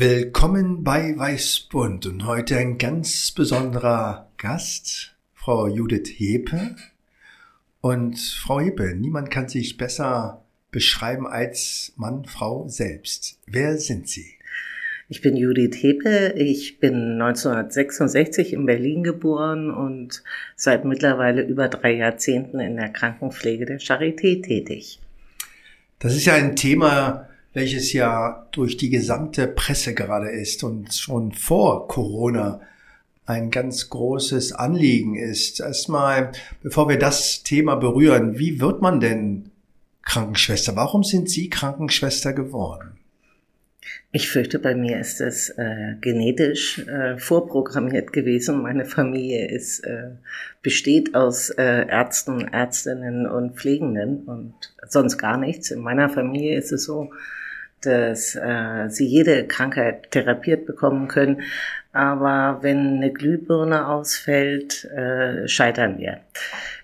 Willkommen bei Weißbund und heute ein ganz besonderer Gast, Frau Judith Hepe. Und Frau Hepe, niemand kann sich besser beschreiben als Mann, Frau selbst. Wer sind Sie? Ich bin Judith Hepe. Ich bin 1966 in Berlin geboren und seit mittlerweile über drei Jahrzehnten in der Krankenpflege der Charité tätig. Das ist ja ein Thema, welches ja durch die gesamte Presse gerade ist und schon vor Corona ein ganz großes Anliegen ist. Erstmal, bevor wir das Thema berühren, wie wird man denn Krankenschwester? Warum sind Sie Krankenschwester geworden? Ich fürchte, bei mir ist es äh, genetisch äh, vorprogrammiert gewesen. Meine Familie ist, äh, besteht aus äh, Ärzten, Ärztinnen und Pflegenden und sonst gar nichts. In meiner Familie ist es so, dass äh, sie jede Krankheit therapiert bekommen können. Aber wenn eine Glühbirne ausfällt, äh, scheitern wir.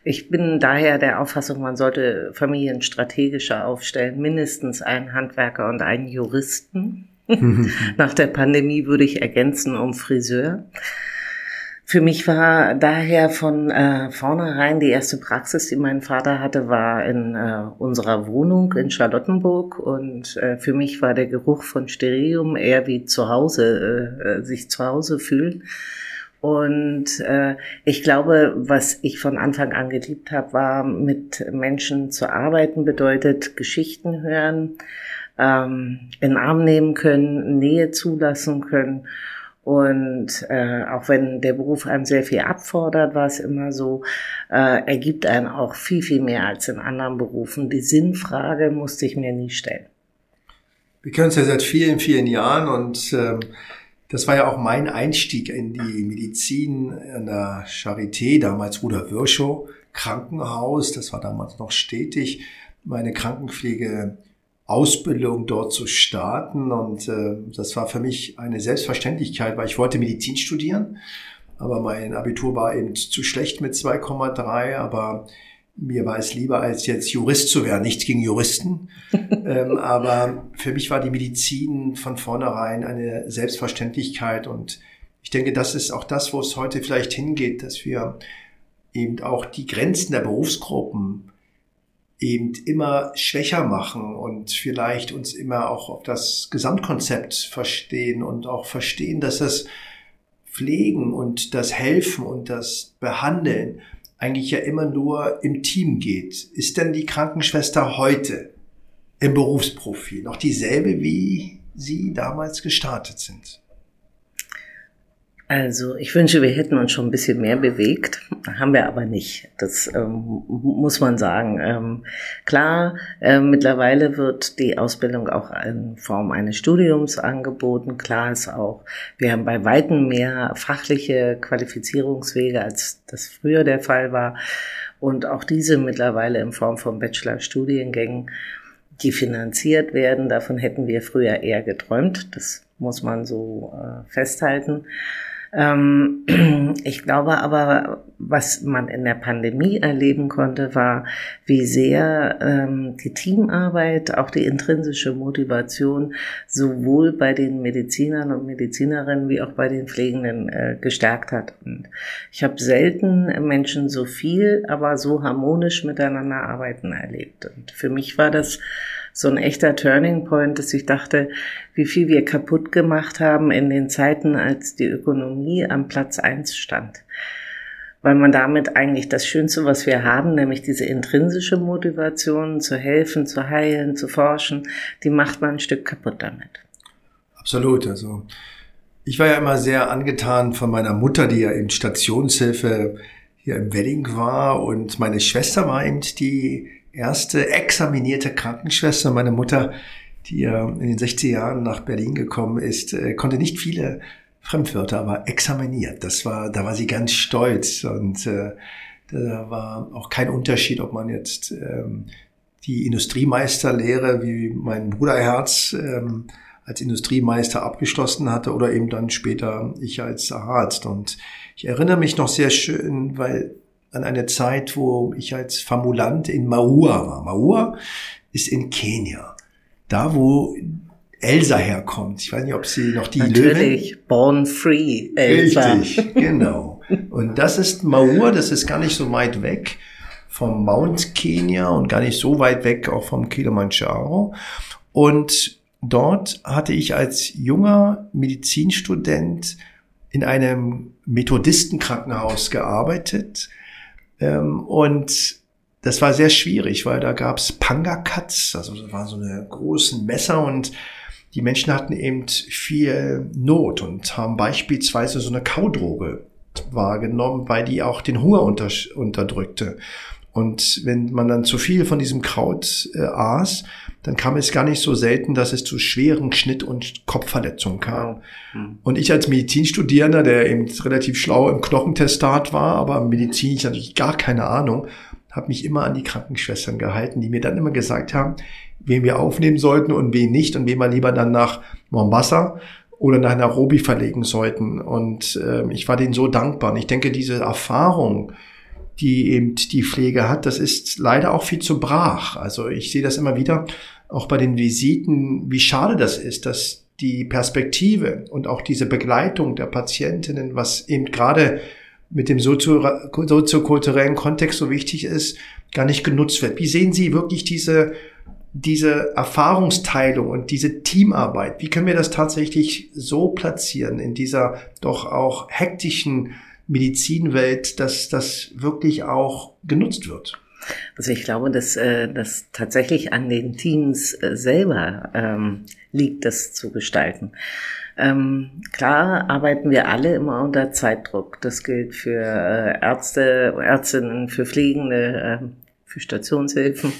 Ich bin daher der Auffassung, man sollte Familien strategischer aufstellen, mindestens einen Handwerker und einen Juristen. Nach der Pandemie würde ich ergänzen um Friseur. Für mich war daher von äh, vornherein die erste Praxis, die mein Vater hatte, war in äh, unserer Wohnung in Charlottenburg und äh, für mich war der Geruch von Sterilium eher wie zu Hause, äh, äh, sich zu Hause fühlen. Und äh, ich glaube, was ich von Anfang an geliebt habe, war mit Menschen zu arbeiten, bedeutet Geschichten hören, ähm, in Arm nehmen können, Nähe zulassen können und äh, auch wenn der Beruf einem sehr viel abfordert, war es immer so, äh, er gibt einen auch viel, viel mehr als in anderen Berufen. Die Sinnfrage musste ich mir nie stellen. Wir kennen uns ja seit vielen, vielen Jahren und ähm, das war ja auch mein Einstieg in die Medizin an der Charité, damals Ruder Virchow, Krankenhaus, das war damals noch stetig, meine Krankenpflege Ausbildung dort zu starten. Und äh, das war für mich eine Selbstverständlichkeit, weil ich wollte Medizin studieren. Aber mein Abitur war eben zu schlecht mit 2,3. Aber mir war es lieber, als jetzt Jurist zu werden. Nichts gegen Juristen. ähm, aber für mich war die Medizin von vornherein eine Selbstverständlichkeit. Und ich denke, das ist auch das, wo es heute vielleicht hingeht, dass wir eben auch die Grenzen der Berufsgruppen eben immer schwächer machen und vielleicht uns immer auch auf das Gesamtkonzept verstehen und auch verstehen, dass das Pflegen und das Helfen und das Behandeln eigentlich ja immer nur im Team geht. Ist denn die Krankenschwester heute im Berufsprofil noch dieselbe, wie Sie damals gestartet sind? Also ich wünsche, wir hätten uns schon ein bisschen mehr bewegt, haben wir aber nicht. Das ähm, muss man sagen. Ähm, klar, äh, mittlerweile wird die Ausbildung auch in Form eines Studiums angeboten. Klar ist auch, wir haben bei weitem mehr fachliche Qualifizierungswege, als das früher der Fall war. Und auch diese mittlerweile in Form von Bachelor-Studiengängen, die finanziert werden. Davon hätten wir früher eher geträumt. Das muss man so äh, festhalten. Ähm, ich glaube aber, was man in der Pandemie erleben konnte, war, wie sehr ähm, die Teamarbeit, auch die intrinsische Motivation sowohl bei den Medizinern und Medizinerinnen wie auch bei den Pflegenden äh, gestärkt hat. Und ich habe selten Menschen so viel, aber so harmonisch miteinander arbeiten erlebt. Und für mich war das so ein echter Turning Point, dass ich dachte, wie viel wir kaputt gemacht haben in den Zeiten, als die Ökonomie am Platz eins stand. Weil man damit eigentlich das Schönste, was wir haben, nämlich diese intrinsische Motivation zu helfen, zu heilen, zu forschen, die macht man ein Stück kaputt damit. Absolut. Also ich war ja immer sehr angetan von meiner Mutter, die ja in Stationshilfe hier im Wedding war und meine Schwester war eben die erste examinierte Krankenschwester. Meine Mutter, die ja in den 60er Jahren nach Berlin gekommen ist, äh, konnte nicht viele Fremdwörter, aber examiniert. Das war, da war sie ganz stolz und äh, da war auch kein Unterschied, ob man jetzt ähm, die Industriemeisterlehre wie mein Bruderherz ähm, als Industriemeister abgeschlossen hatte oder eben dann später ich als Arzt. Und ich erinnere mich noch sehr schön, weil an eine Zeit, wo ich als Formulant in Maua war. Maua ist in Kenia. Da, wo Elsa herkommt. Ich weiß nicht, ob sie noch die Natürlich, Löwin... Born Free Elsa. Richtig, genau. Und das ist Maua, das ist gar nicht so weit weg vom Mount Kenya und gar nicht so weit weg auch vom Kilimanjaro. Und dort hatte ich als junger Medizinstudent in einem Methodistenkrankenhaus gearbeitet. Ähm, und das war sehr schwierig, weil da gab's Panga-Cuts, also das waren so eine großen Messer und die Menschen hatten eben viel Not und haben beispielsweise so eine Kaudroge wahrgenommen, weil die auch den Hunger unter, unterdrückte. Und wenn man dann zu viel von diesem Kraut äh, aß, dann kam es gar nicht so selten, dass es zu schweren Schnitt- und Kopfverletzungen kam. Mhm. Und ich als Medizinstudierender, der eben relativ schlau im Knochentestat war, aber Medizin ich natürlich gar keine Ahnung, habe mich immer an die Krankenschwestern gehalten, die mir dann immer gesagt haben, wen wir aufnehmen sollten und wen nicht und wen wir lieber dann nach Mombasa oder nach Nairobi verlegen sollten. Und äh, ich war denen so dankbar. Und ich denke, diese Erfahrung, die eben die Pflege hat, das ist leider auch viel zu brach. Also ich sehe das immer wieder, auch bei den Visiten, wie schade das ist, dass die Perspektive und auch diese Begleitung der Patientinnen, was eben gerade mit dem soziokulturellen Kontext so wichtig ist, gar nicht genutzt wird. Wie sehen Sie wirklich diese diese Erfahrungsteilung und diese Teamarbeit, wie können wir das tatsächlich so platzieren in dieser doch auch hektischen Medizinwelt, dass das wirklich auch genutzt wird? Also ich glaube, dass äh, das tatsächlich an den Teams äh, selber ähm, liegt, das zu gestalten. Ähm, klar arbeiten wir alle immer unter Zeitdruck. Das gilt für äh, Ärzte, Ärztinnen, für Pflegende, äh, für Stationshilfen,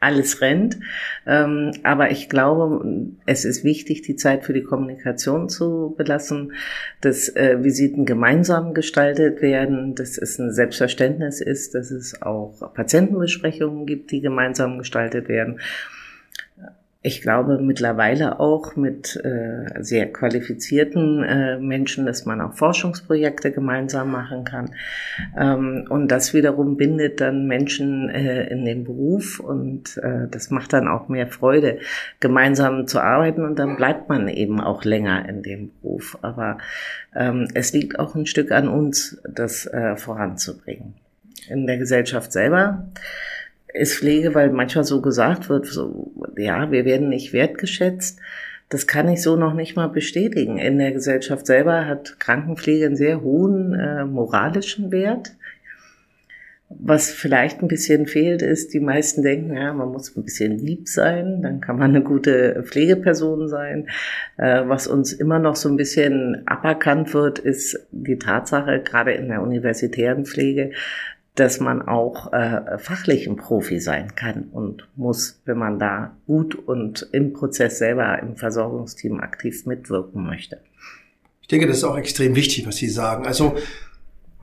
alles rennt. Ähm, aber ich glaube, es ist wichtig, die Zeit für die Kommunikation zu belassen, dass äh, Visiten gemeinsam gestaltet werden, dass es ein Selbstverständnis ist, dass es auch Patientenbesprechungen gibt, die gemeinsam gestaltet werden ich glaube mittlerweile auch mit äh, sehr qualifizierten äh, Menschen, dass man auch Forschungsprojekte gemeinsam machen kann. Ähm, und das wiederum bindet dann Menschen äh, in den Beruf und äh, das macht dann auch mehr Freude, gemeinsam zu arbeiten und dann bleibt man eben auch länger in dem Beruf. Aber ähm, es liegt auch ein Stück an uns, das äh, voranzubringen. In der Gesellschaft selber ist Pflege, weil manchmal so gesagt wird, so, ja, wir werden nicht wertgeschätzt. Das kann ich so noch nicht mal bestätigen. In der Gesellschaft selber hat Krankenpflege einen sehr hohen äh, moralischen Wert. Was vielleicht ein bisschen fehlt, ist, die meisten denken, ja, man muss ein bisschen lieb sein, dann kann man eine gute Pflegeperson sein. Äh, was uns immer noch so ein bisschen aberkannt wird, ist die Tatsache, gerade in der universitären Pflege, dass man auch äh, fachlich ein Profi sein kann und muss, wenn man da gut und im Prozess selber im Versorgungsteam aktiv mitwirken möchte. Ich denke, das ist auch extrem wichtig, was Sie sagen. Also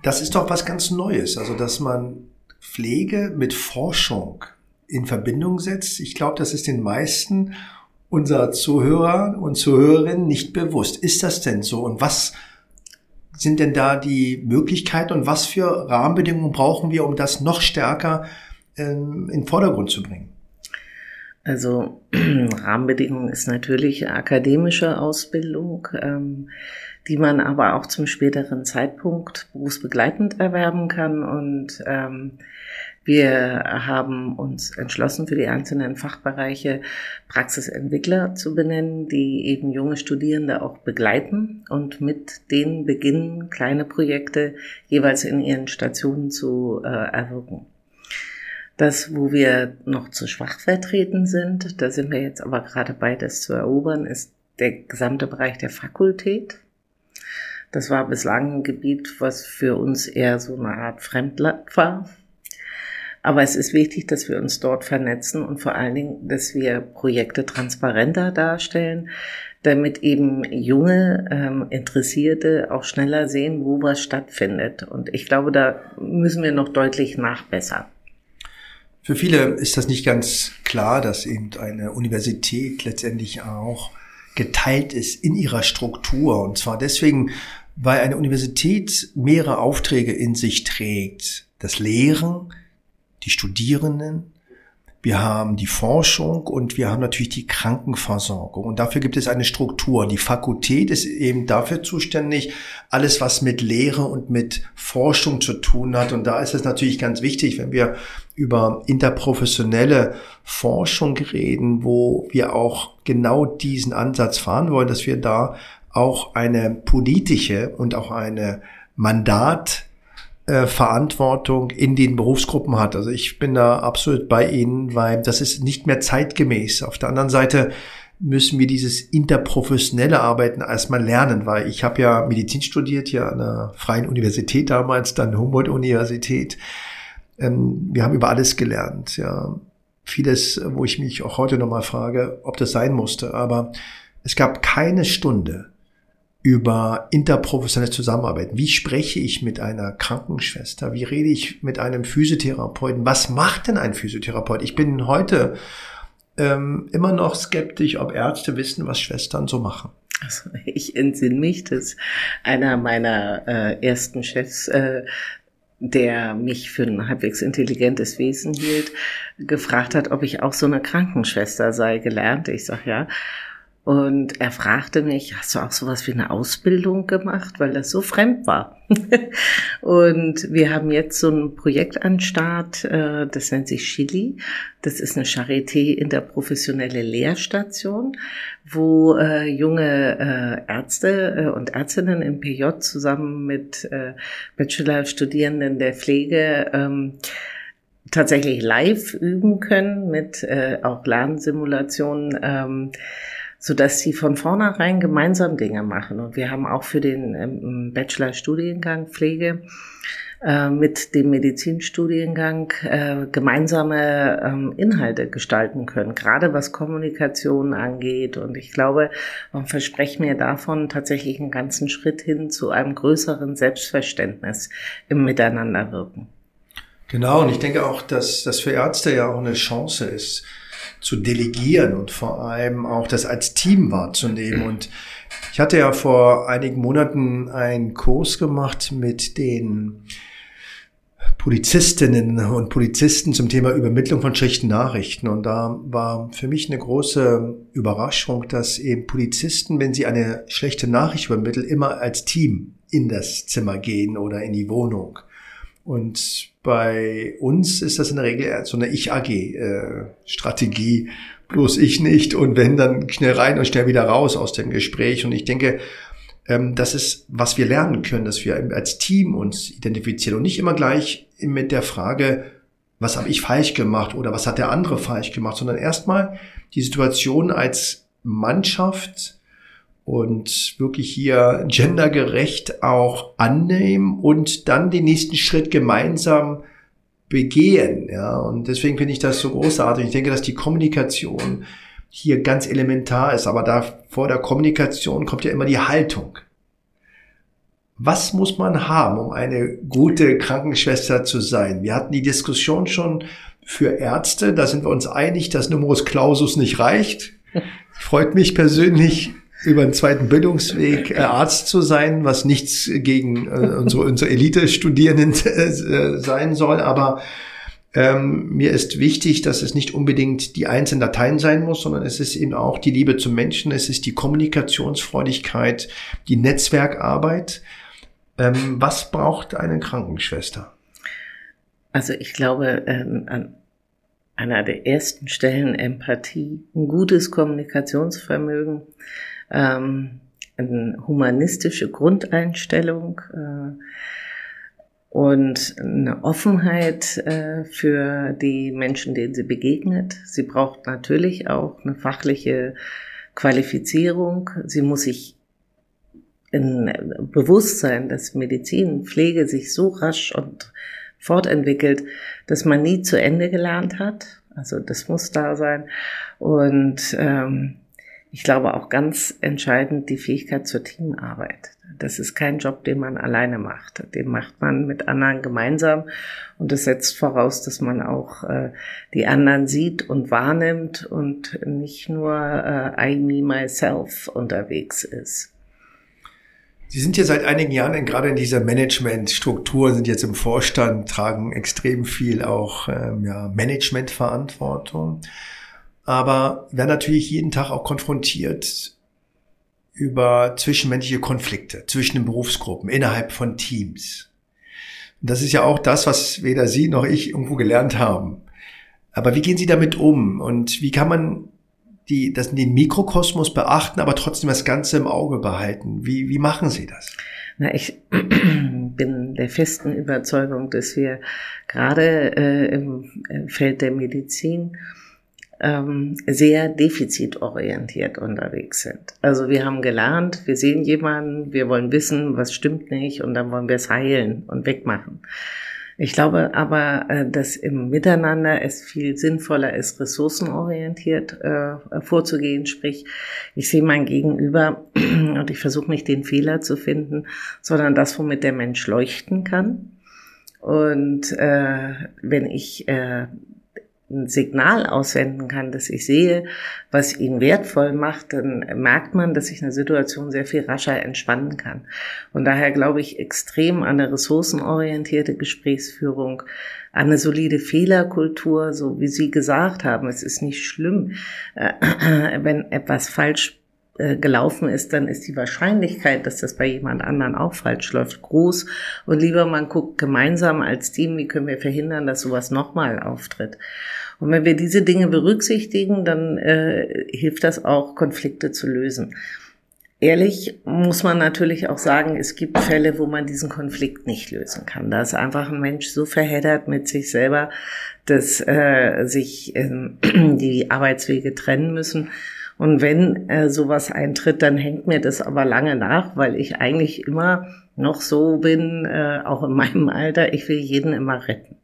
das ist doch was ganz Neues, also dass man Pflege mit Forschung in Verbindung setzt. Ich glaube, das ist den meisten unserer Zuhörer und Zuhörerinnen nicht bewusst. Ist das denn so? Und was sind denn da die Möglichkeiten und was für Rahmenbedingungen brauchen wir, um das noch stärker ähm, in den Vordergrund zu bringen? Also Rahmenbedingungen ist natürlich akademische Ausbildung, ähm, die man aber auch zum späteren Zeitpunkt berufsbegleitend erwerben kann und ähm, wir haben uns entschlossen, für die einzelnen Fachbereiche Praxisentwickler zu benennen, die eben junge Studierende auch begleiten und mit denen beginnen, kleine Projekte jeweils in ihren Stationen zu äh, erwirken. Das, wo wir noch zu schwach vertreten sind, da sind wir jetzt aber gerade bei, das zu erobern, ist der gesamte Bereich der Fakultät. Das war bislang ein Gebiet, was für uns eher so eine Art Fremdland war. Aber es ist wichtig, dass wir uns dort vernetzen und vor allen Dingen, dass wir Projekte transparenter darstellen, damit eben junge ähm, Interessierte auch schneller sehen, wo was stattfindet. Und ich glaube, da müssen wir noch deutlich nachbessern. Für viele ist das nicht ganz klar, dass eben eine Universität letztendlich auch geteilt ist in ihrer Struktur. Und zwar deswegen, weil eine Universität mehrere Aufträge in sich trägt. Das Lehren, die Studierenden, wir haben die Forschung und wir haben natürlich die Krankenversorgung. Und dafür gibt es eine Struktur. Die Fakultät ist eben dafür zuständig, alles, was mit Lehre und mit Forschung zu tun hat. Und da ist es natürlich ganz wichtig, wenn wir über interprofessionelle Forschung reden, wo wir auch genau diesen Ansatz fahren wollen, dass wir da auch eine politische und auch eine Mandat äh, Verantwortung in den Berufsgruppen hat. Also ich bin da absolut bei Ihnen, weil das ist nicht mehr zeitgemäß. Auf der anderen Seite müssen wir dieses interprofessionelle Arbeiten erstmal lernen, weil ich habe ja Medizin studiert hier an der Freien Universität damals, dann Humboldt-Universität. Ähm, wir haben über alles gelernt, ja. Vieles, wo ich mich auch heute nochmal frage, ob das sein musste. Aber es gab keine Stunde, über interprofessionelle Zusammenarbeit. Wie spreche ich mit einer Krankenschwester? Wie rede ich mit einem Physiotherapeuten? Was macht denn ein Physiotherapeut? Ich bin heute ähm, immer noch skeptisch, ob Ärzte wissen, was Schwestern so machen. Also ich entsinne mich, dass einer meiner äh, ersten Chefs äh, der mich für ein halbwegs intelligentes Wesen hielt, gefragt hat, ob ich auch so eine Krankenschwester sei gelernt. Ich sag ja. Und er fragte mich, hast du auch sowas wie eine Ausbildung gemacht, weil das so fremd war. und wir haben jetzt so ein Projekt an Start, äh, das nennt sich Chili. Das ist eine Charité interprofessionelle Lehrstation, wo äh, junge äh, Ärzte und Ärztinnen im PJ zusammen mit Bachelor-Studierenden der Pflege ähm, tatsächlich live üben können mit auch Lernsimulationen ähm, so dass sie von vornherein gemeinsam Dinge machen. Und wir haben auch für den ähm, Bachelor-Studiengang Pflege äh, mit dem Medizinstudiengang äh, gemeinsame ähm, Inhalte gestalten können, gerade was Kommunikation angeht. Und ich glaube, man verspricht mir davon tatsächlich einen ganzen Schritt hin zu einem größeren Selbstverständnis im Miteinanderwirken. Genau, und ich denke auch, dass das für Ärzte ja auch eine Chance ist, zu delegieren und vor allem auch das als Team wahrzunehmen. Und ich hatte ja vor einigen Monaten einen Kurs gemacht mit den Polizistinnen und Polizisten zum Thema Übermittlung von schlechten Nachrichten. Und da war für mich eine große Überraschung, dass eben Polizisten, wenn sie eine schlechte Nachricht übermitteln, immer als Team in das Zimmer gehen oder in die Wohnung. Und bei uns ist das in der Regel so eine Ich-AG-Strategie. Bloß ich nicht. Und wenn, dann schnell rein und schnell wieder raus aus dem Gespräch. Und ich denke, ähm, das ist, was wir lernen können, dass wir als Team uns identifizieren und nicht immer gleich mit der Frage, was habe ich falsch gemacht oder was hat der andere falsch gemacht, sondern erstmal die Situation als Mannschaft und wirklich hier gendergerecht auch annehmen und dann den nächsten Schritt gemeinsam begehen. Ja, und deswegen finde ich das so großartig. Ich denke, dass die Kommunikation hier ganz elementar ist, aber da vor der Kommunikation kommt ja immer die Haltung. Was muss man haben, um eine gute Krankenschwester zu sein? Wir hatten die Diskussion schon für Ärzte, da sind wir uns einig, dass Numerus Clausus nicht reicht. Freut mich persönlich über einen zweiten Bildungsweg äh, Arzt zu sein, was nichts gegen äh, unsere, unsere Elite-Studierenden äh, sein soll, aber ähm, mir ist wichtig, dass es nicht unbedingt die einzelnen Dateien sein muss, sondern es ist eben auch die Liebe zum Menschen, es ist die Kommunikationsfreudigkeit, die Netzwerkarbeit. Ähm, was braucht eine Krankenschwester? Also ich glaube, ähm, an einer der ersten Stellen Empathie, ein gutes Kommunikationsvermögen, ähm, eine humanistische Grundeinstellung äh, und eine Offenheit äh, für die Menschen, denen sie begegnet. Sie braucht natürlich auch eine fachliche Qualifizierung. Sie muss sich in Bewusstsein, dass Medizin, Pflege sich so rasch und fortentwickelt, dass man nie zu Ende gelernt hat. Also das muss da sein. Und ähm, Ich glaube auch ganz entscheidend die Fähigkeit zur Teamarbeit. Das ist kein Job, den man alleine macht. Den macht man mit anderen gemeinsam. Und das setzt voraus, dass man auch äh, die anderen sieht und wahrnimmt und nicht nur äh, I, me, myself unterwegs ist. Sie sind ja seit einigen Jahren gerade in dieser Managementstruktur, sind jetzt im Vorstand, tragen extrem viel auch ähm, ja, Managementverantwortung, aber werden natürlich jeden Tag auch konfrontiert über zwischenmenschliche Konflikte zwischen den Berufsgruppen, innerhalb von Teams. Und das ist ja auch das, was weder Sie noch ich irgendwo gelernt haben. Aber wie gehen Sie damit um und wie kann man die, das, den Mikrokosmos beachten, aber trotzdem das Ganze im Auge behalten? Wie, wie machen Sie das? Na, ich bin der festen Überzeugung, dass wir gerade äh, im Feld der Medizin ähm, sehr defizitorientiert unterwegs sind. Also wir haben gelernt, wir sehen jemanden, wir wollen wissen, was stimmt nicht und dann wollen wir es heilen und wegmachen. Ich glaube aber, äh, dass im Miteinander es viel sinnvoller ist, ressourcenorientiert äh, vorzugehen. Sprich, ich sehe mein Gegenüber und ich versuche nicht den Fehler zu finden, sondern das, womit der Mensch leuchten kann. Und äh, wenn ich äh, ein Signal aussenden kann, dass ich sehe, was ihn wertvoll macht, dann merkt man, dass ich eine Situation sehr viel rascher entspannen kann. Und daher glaube ich extrem an eine ressourcenorientierte Gesprächsführung, an eine solide Fehlerkultur, so wie Sie gesagt haben. Es ist nicht schlimm, äh, wenn etwas falsch äh, gelaufen ist, dann ist die Wahrscheinlichkeit, dass das bei jemand anderen auch falsch läuft, groß. Und lieber man guckt gemeinsam als Team, wie können wir verhindern, dass sowas nochmal auftritt. Und wenn wir diese Dinge berücksichtigen, dann äh, hilft das auch, Konflikte zu lösen. Ehrlich muss man natürlich auch sagen, es gibt Fälle, wo man diesen Konflikt nicht lösen kann. Da ist einfach ein Mensch so verheddert mit sich selber, dass äh, sich äh, die Arbeitswege trennen müssen. Und wenn äh, sowas eintritt, dann hängt mir das aber lange nach, weil ich eigentlich immer noch so bin, äh, auch in meinem Alter, ich will jeden immer retten.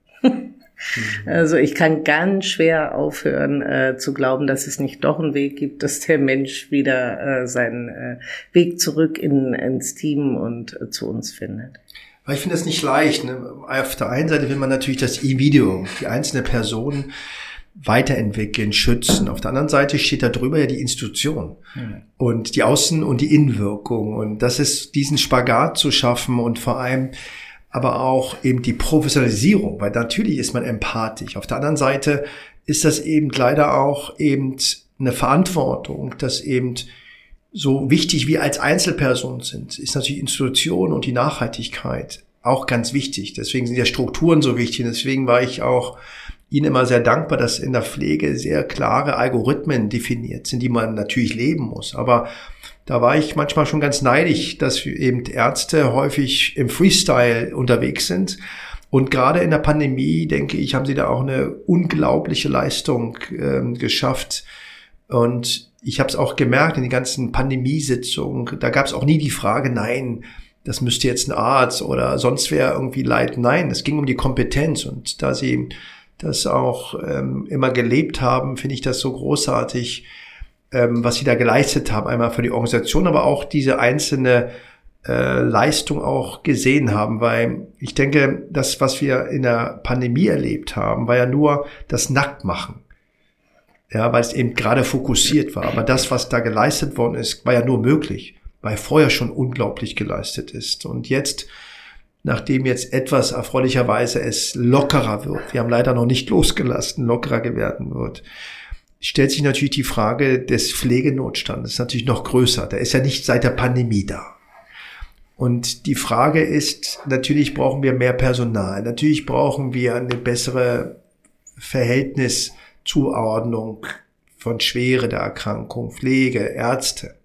Mhm. Also ich kann ganz schwer aufhören äh, zu glauben, dass es nicht doch einen Weg gibt, dass der Mensch wieder äh, seinen äh, Weg zurück in, ins Team und äh, zu uns findet. Weil ich finde das nicht leicht. Ne? Auf der einen Seite will man natürlich das E-Video, die einzelne Person weiterentwickeln, schützen. Auf der anderen Seite steht da drüber ja die Institution mhm. und die Außen- und die Innenwirkung. Und das ist diesen Spagat zu schaffen und vor allem aber auch eben die Professionalisierung, weil natürlich ist man empathisch. Auf der anderen Seite ist das eben leider auch eben eine Verantwortung, dass eben so wichtig wie als Einzelperson sind, ist natürlich Institution und die Nachhaltigkeit auch ganz wichtig. Deswegen sind ja Strukturen so wichtig. Deswegen war ich auch Ihnen immer sehr dankbar, dass in der Pflege sehr klare Algorithmen definiert sind, die man natürlich leben muss. Aber da war ich manchmal schon ganz neidisch, dass eben Ärzte häufig im Freestyle unterwegs sind. Und gerade in der Pandemie, denke ich, haben sie da auch eine unglaubliche Leistung ähm, geschafft. Und ich habe es auch gemerkt in den ganzen Pandemiesitzungen, da gab es auch nie die Frage, nein, das müsste jetzt ein Arzt oder sonst wer irgendwie leiten. Nein, es ging um die Kompetenz. Und da sie das auch ähm, immer gelebt haben, finde ich das so großartig, ähm, was sie da geleistet haben, einmal für die Organisation, aber auch diese einzelne äh, Leistung auch gesehen haben, weil ich denke, das, was wir in der Pandemie erlebt haben, war ja nur das Nacktmachen. Ja, weil es eben gerade fokussiert war. Aber das, was da geleistet worden ist, war ja nur möglich, weil vorher schon unglaublich geleistet ist. Und jetzt, nachdem jetzt etwas erfreulicherweise es lockerer wird, wir haben leider noch nicht losgelassen, lockerer werden wird, stellt sich natürlich die Frage des Pflegenotstandes, natürlich noch größer. Der ist ja nicht seit der Pandemie da. Und die Frage ist, natürlich brauchen wir mehr Personal, natürlich brauchen wir eine bessere Verhältniszuordnung von Schwere der Erkrankung, Pflege, Ärzte.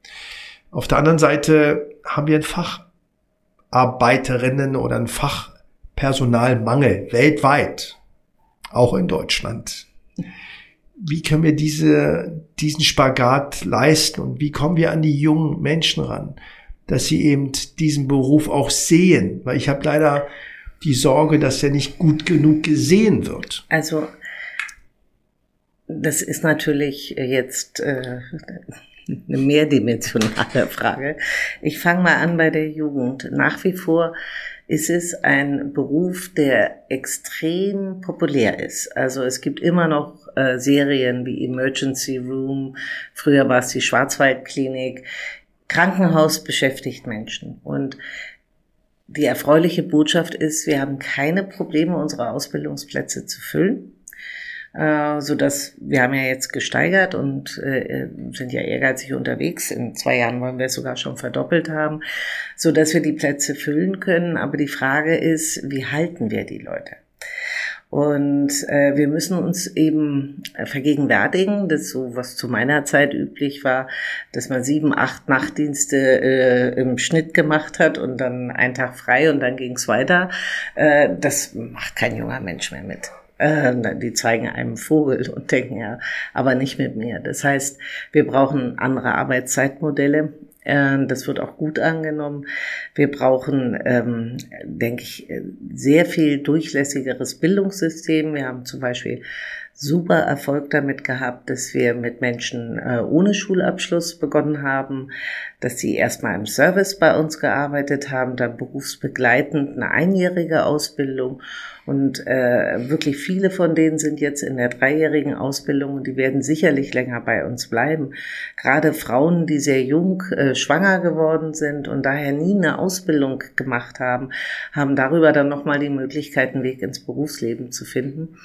Auf der anderen Seite haben wir einen Facharbeiterinnen oder einen Fachpersonalmangel weltweit, auch in Deutschland wie können wir diese, diesen Spagat leisten und wie kommen wir an die jungen Menschen ran, dass sie eben diesen Beruf auch sehen, weil ich habe leider die Sorge, dass er nicht gut genug gesehen wird. Also das ist natürlich jetzt äh, eine mehrdimensionale Frage. Ich fange mal an bei der Jugend. Nach wie vor ist es ein Beruf, der extrem populär ist. Also es gibt immer noch äh, Serien wie Emergency Room, früher war es die Schwarzwaldklinik. Krankenhaus beschäftigt Menschen. Und die erfreuliche Botschaft ist, wir haben keine Probleme, unsere Ausbildungsplätze zu füllen äh, so dass wir haben ja jetzt gesteigert und äh, sind ja ehrgeizig unterwegs. In zwei Jahren wollen wir es sogar schon verdoppelt haben, so dass wir die Plätze füllen können. Aber die Frage ist, wie halten wir die Leute? Und äh, wir müssen uns eben vergegenwärtigen, dass so was zu meiner Zeit üblich war, dass man sieben, acht Nachtdienste äh, im Schnitt gemacht hat und dann einen Tag frei und dann ging's weiter. Äh, das macht kein junger Mensch mehr mit. Äh, die zeigen einem Vogel und denken ja, aber nicht mit mir. Das heißt, wir brauchen andere Arbeitszeitmodelle. Äh, das wird auch gut angenommen. Wir brauchen, ähm, denke ich, sehr viel durchlässigeres Bildungssystem. Wir haben zum Beispiel super Erfolg damit gehabt, dass wir mit Menschen äh, ohne Schulabschluss begonnen haben, dass sie erstmal im Service bei uns gearbeitet haben, dann berufsbegleitend eine einjährige Ausbildung und äh, wirklich viele von denen sind jetzt in der dreijährigen Ausbildung und die werden sicherlich länger bei uns bleiben. Gerade Frauen, die sehr jung äh, schwanger geworden sind und daher nie eine Ausbildung gemacht haben, haben darüber dann nochmal die Möglichkeit, einen Weg ins Berufsleben zu finden.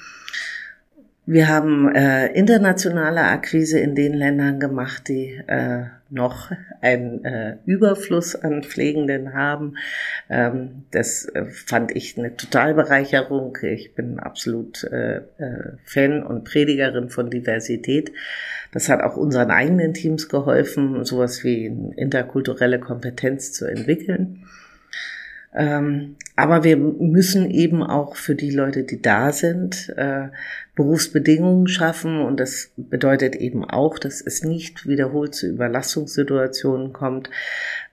Wir haben äh, internationale Akquise in den Ländern gemacht, die äh, noch einen äh, Überfluss an Pflegenden haben. Ähm, das äh, fand ich eine Totalbereicherung. Ich bin absolut äh, äh, Fan und Predigerin von Diversität. Das hat auch unseren eigenen Teams geholfen, sowas wie interkulturelle Kompetenz zu entwickeln. Ähm, aber wir müssen eben auch für die Leute, die da sind, äh, Berufsbedingungen schaffen. Und das bedeutet eben auch, dass es nicht wiederholt zu Überlastungssituationen kommt.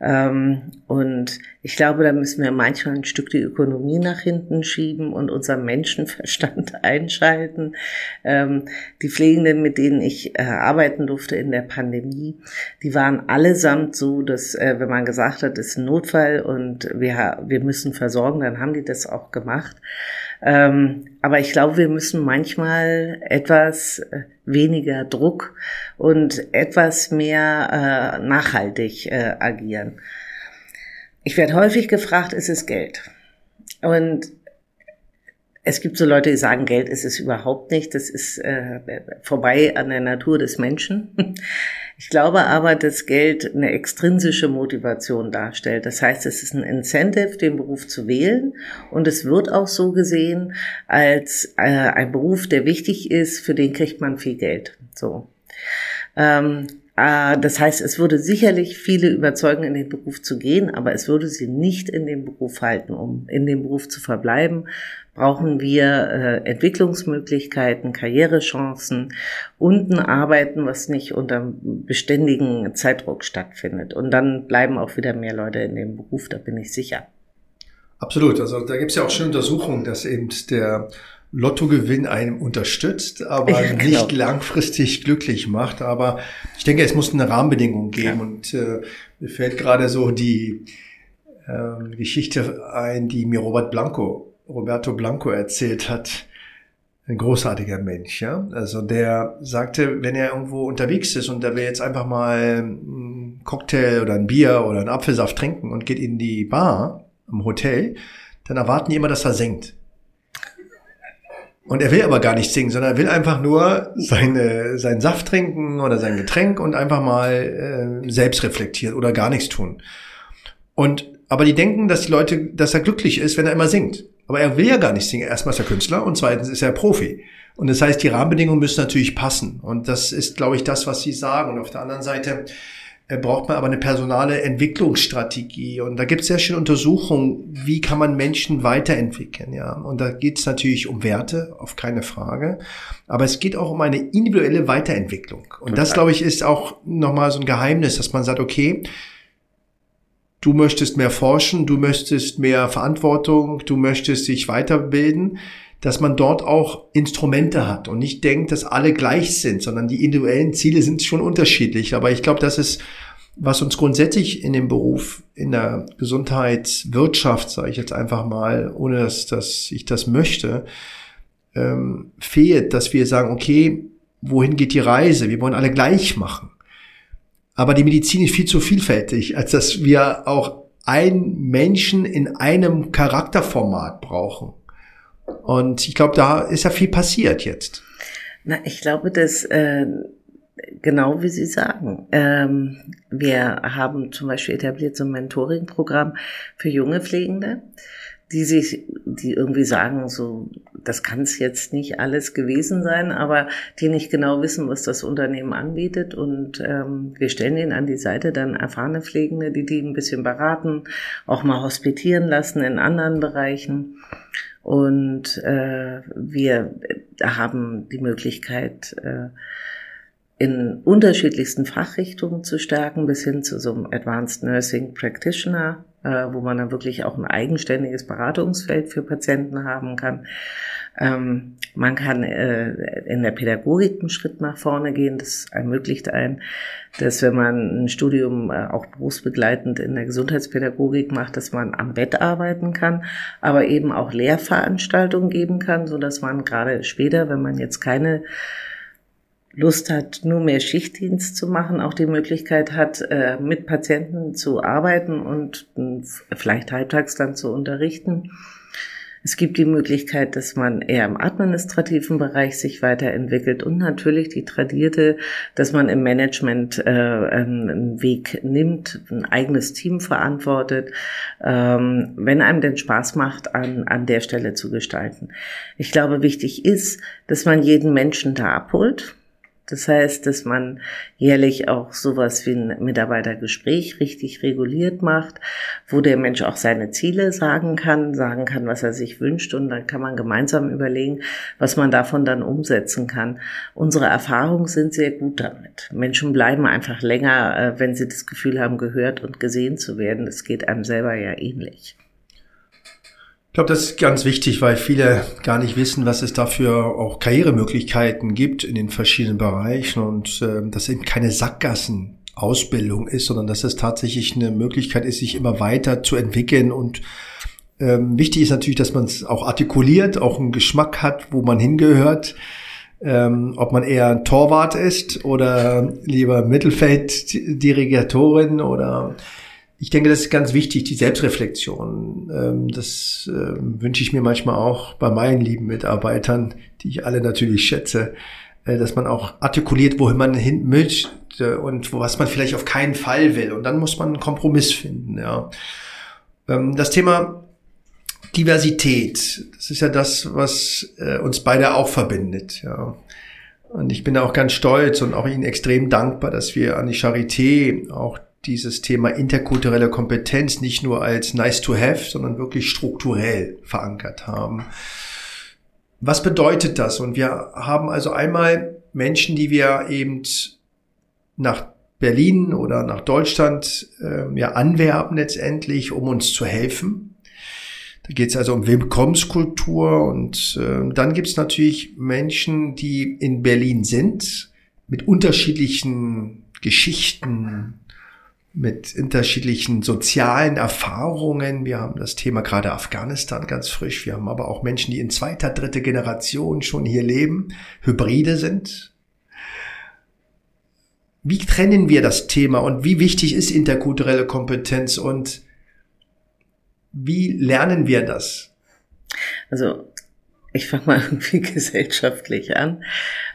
Ähm, und ich glaube, da müssen wir manchmal ein Stück die Ökonomie nach hinten schieben und unser Menschenverstand einschalten. Ähm, die Pflegenden, mit denen ich äh, arbeiten durfte in der Pandemie, die waren allesamt so, dass äh, wenn man gesagt hat, es ist ein Notfall und wir, wir müssen versorgen, dann haben die das auch gemacht. Ähm, aber ich glaube, wir müssen manchmal etwas äh, weniger Druck und etwas mehr äh, nachhaltig äh, agieren. Ich werde häufig gefragt, ist es Geld? Und es gibt so Leute, die sagen, Geld ist es überhaupt nicht. Das ist äh, vorbei an der Natur des Menschen. Ich glaube aber, dass Geld eine extrinsische Motivation darstellt. Das heißt, es ist ein Incentive, den Beruf zu wählen. Und es wird auch so gesehen als äh, ein Beruf, der wichtig ist, für den kriegt man viel Geld. So. Ähm, äh, das heißt, es würde sicherlich viele überzeugen, in den Beruf zu gehen, aber es würde sie nicht in den Beruf halten. Um in dem Beruf zu verbleiben, brauchen wir äh, Entwicklungsmöglichkeiten, Karrierechancen und ein Arbeiten, was nicht unter beständigen Zeitdruck stattfindet. Und dann bleiben auch wieder mehr Leute in dem Beruf, da bin ich sicher. Absolut. Also da gibt es ja auch schon Untersuchungen, dass eben der Lottogewinn einem unterstützt, aber ja, genau. nicht langfristig glücklich macht. Aber ich denke, es muss eine Rahmenbedingung geben. Ja. Und äh, mir fällt gerade so die äh, Geschichte ein, die mir Robert Blanco, Roberto Blanco erzählt hat. Ein großartiger Mensch, ja. Also der sagte, wenn er irgendwo unterwegs ist und er will jetzt einfach mal einen Cocktail oder ein Bier oder einen Apfelsaft trinken und geht in die Bar im Hotel, dann erwarten die immer, dass er singt. Und er will aber gar nicht singen, sondern er will einfach nur seine, seinen Saft trinken oder sein Getränk und einfach mal äh, selbst reflektieren oder gar nichts tun. Und aber die denken, dass die Leute, dass er glücklich ist, wenn er immer singt. Aber er will ja gar nicht singen. Erstmal ist er Künstler und zweitens ist er Profi. Und das heißt, die Rahmenbedingungen müssen natürlich passen. Und das ist, glaube ich, das, was Sie sagen. Und auf der anderen Seite äh, braucht man aber eine personale Entwicklungsstrategie. Und da gibt es sehr schöne Untersuchungen, wie kann man Menschen weiterentwickeln. Ja, Und da geht es natürlich um Werte, auf keine Frage. Aber es geht auch um eine individuelle Weiterentwicklung. Und Total. das, glaube ich, ist auch nochmal so ein Geheimnis, dass man sagt, okay, du möchtest mehr forschen, du möchtest mehr Verantwortung, du möchtest dich weiterbilden dass man dort auch Instrumente hat und nicht denkt, dass alle gleich sind, sondern die individuellen Ziele sind schon unterschiedlich. Aber ich glaube, das ist, was uns grundsätzlich in dem Beruf, in der Gesundheitswirtschaft, sage ich jetzt einfach mal, ohne dass, dass ich das möchte, ähm, fehlt, dass wir sagen, okay, wohin geht die Reise? Wir wollen alle gleich machen. Aber die Medizin ist viel zu vielfältig, als dass wir auch einen Menschen in einem Charakterformat brauchen. Und ich glaube, da ist ja viel passiert jetzt. Na, ich glaube, dass äh, genau wie Sie sagen. Ähm, wir haben zum Beispiel etabliert so ein Mentoring-Programm für junge Pflegende, die sich, die irgendwie sagen, so, das kann es jetzt nicht alles gewesen sein, aber die nicht genau wissen, was das Unternehmen anbietet. Und ähm, wir stellen ihnen an die Seite dann erfahrene Pflegende, die die ein bisschen beraten, auch mal hospitieren lassen in anderen Bereichen. Und äh, wir haben die Möglichkeit, äh, in unterschiedlichsten Fachrichtungen zu stärken, bis hin zu so einem Advanced Nursing Practitioner, äh, wo man dann wirklich auch ein eigenständiges Beratungsfeld für Patienten haben kann. Ähm, man kann äh, in der Pädagogik einen Schritt nach vorne gehen. Das ermöglicht einen, dass wenn man ein Studium äh, auch berufsbegleitend in der Gesundheitspädagogik macht, dass man am Bett arbeiten kann, aber eben auch Lehrveranstaltungen geben kann, so dass man gerade später, wenn man jetzt keine Lust hat, nur mehr Schichtdienst zu machen, auch die Möglichkeit hat, äh, mit Patienten zu arbeiten und äh, vielleicht halbtags dann zu unterrichten es gibt die Möglichkeit, dass man eher im administrativen Bereich sich weiterentwickelt und natürlich die tradierte, dass man im Management äh, einen Weg nimmt, ein eigenes Team verantwortet, ähm, wenn einem denn Spaß macht, an, an der Stelle zu gestalten. Ich glaube, wichtig ist, dass man jeden Menschen da abholt das heißt, dass man jährlich auch sowas wie ein Mitarbeitergespräch richtig reguliert macht, wo der Mensch auch seine Ziele sagen kann, sagen kann, was er sich wünscht und dann kann man gemeinsam überlegen, was man davon dann umsetzen kann. Unsere Erfahrungen sind sehr gut damit. Menschen bleiben einfach länger, äh, wenn sie das Gefühl haben, gehört und gesehen zu werden. Das geht einem selber ja ähnlich. Ich glaube, das ist ganz wichtig, weil viele gar nicht wissen, was es dafür auch Karrieremöglichkeiten gibt in den verschiedenen Bereichen und äh, dass eben keine Sackgassenausbildung ist, sondern dass es tatsächlich eine Möglichkeit ist, sich immer weiter zu entwickeln und ähm, wichtig ist natürlich, dass man es auch artikuliert, auch einen Geschmack hat, wo man hingehört. Ähm, ob man eher ein Torwart ist oder lieber Mittelfelddirigatorin oder ich denke, das ist ganz wichtig, die Selbstreflexion. Ähm, das ähm, wünsche ich mir manchmal auch bei meinen lieben Mitarbeitern, die ich alle natürlich schätze, äh, dass man auch artikuliert, wohin man hin möchte und was man vielleicht auf keinen Fall will. Und dann muss man einen Kompromiss finden. Ja. Ähm, das Thema Diversität, das ist ja das, was äh, uns beide auch verbindet. Ja. Und ich bin da auch ganz stolz und auch Ihnen extrem dankbar, dass wir an die Charité auch dieses Thema interkulturelle Kompetenz nicht nur als nice to have, sondern wirklich strukturell verankert haben. Was bedeutet das? Und wir haben also einmal Menschen, die wir eben nach Berlin oder nach Deutschland äh, ja anwerben letztendlich, um uns zu helfen. Da geht es also um Willkommenskultur und äh, dann gibt es natürlich Menschen, die in Berlin sind, mit unterschiedlichen Geschichten, mit unterschiedlichen sozialen Erfahrungen. Wir haben das Thema gerade Afghanistan ganz frisch. Wir haben aber auch Menschen, die in zweiter, dritter Generation schon hier leben, Hybride sind. Wie trennen wir das Thema und wie wichtig ist interkulturelle Kompetenz und wie lernen wir das? Also ich fange mal irgendwie gesellschaftlich an.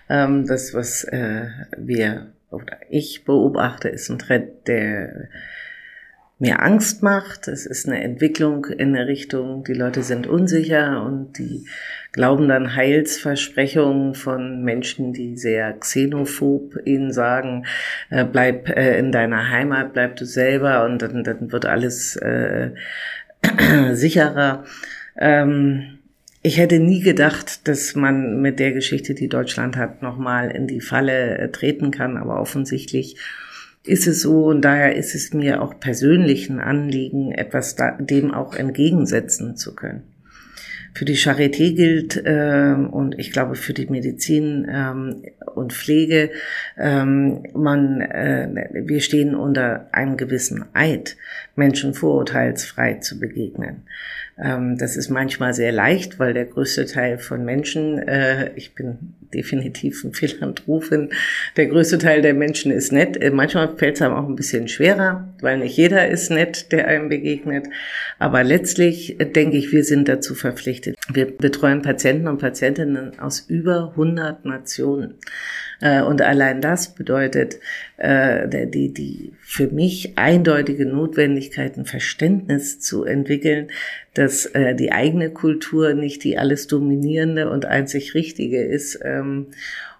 Ähm, das, was äh, wir oder ich beobachte, ist ein Trend, der mir Angst macht. Es ist eine Entwicklung in der Richtung, die Leute sind unsicher und die glauben dann Heilsversprechungen von Menschen, die sehr xenophob ihnen sagen, äh, bleib äh, in deiner Heimat, bleib du selber und dann, dann wird alles äh, sicherer. Ähm, ich hätte nie gedacht, dass man mit der Geschichte, die Deutschland hat, nochmal in die Falle äh, treten kann, aber offensichtlich ist es so und daher ist es mir auch persönlich ein Anliegen, etwas dem auch entgegensetzen zu können. für die Charité gilt äh, und ich glaube für die Medizin ähm, und Pflege, ähm, man, äh, wir stehen unter einem gewissen Eid, Menschen vorurteilsfrei zu begegnen. Ähm, das ist manchmal sehr leicht, weil der größte Teil von Menschen, äh, ich bin definitiv ein Philanthropin, der größte Teil der Menschen ist nett. Äh, manchmal fällt es einem auch ein bisschen schwerer, weil nicht jeder ist nett, der einem begegnet. Aber letztlich äh, denke ich, wir sind dazu verpflichtet. Wir betreuen Patienten und Patientinnen aus über 100 Nationen. Und allein das bedeutet äh, die, die für mich eindeutige Notwendigkeit, ein Verständnis zu entwickeln, dass äh, die eigene Kultur nicht die alles dominierende und einzig richtige ist. Ähm,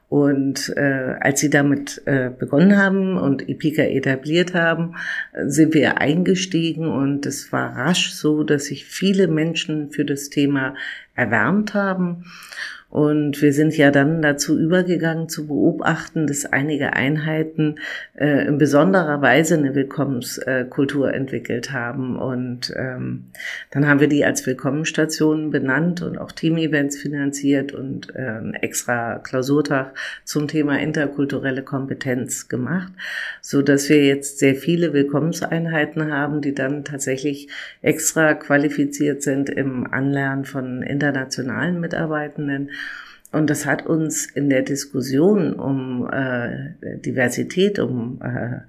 und äh, als sie damit äh, begonnen haben und Ipika etabliert haben, sind wir eingestiegen und es war rasch so, dass sich viele Menschen für das Thema erwärmt haben. Und wir sind ja dann dazu übergegangen zu beobachten, dass einige Einheiten äh, in besonderer Weise eine Willkommenskultur äh, entwickelt haben. Und ähm, dann haben wir die als Willkommensstationen benannt und auch Team-Events finanziert und äh, extra Klausurtag zum Thema interkulturelle Kompetenz gemacht, so dass wir jetzt sehr viele Willkommenseinheiten haben, die dann tatsächlich extra qualifiziert sind im Anlernen von internationalen Mitarbeitenden und das hat uns in der Diskussion um äh, Diversität, um äh,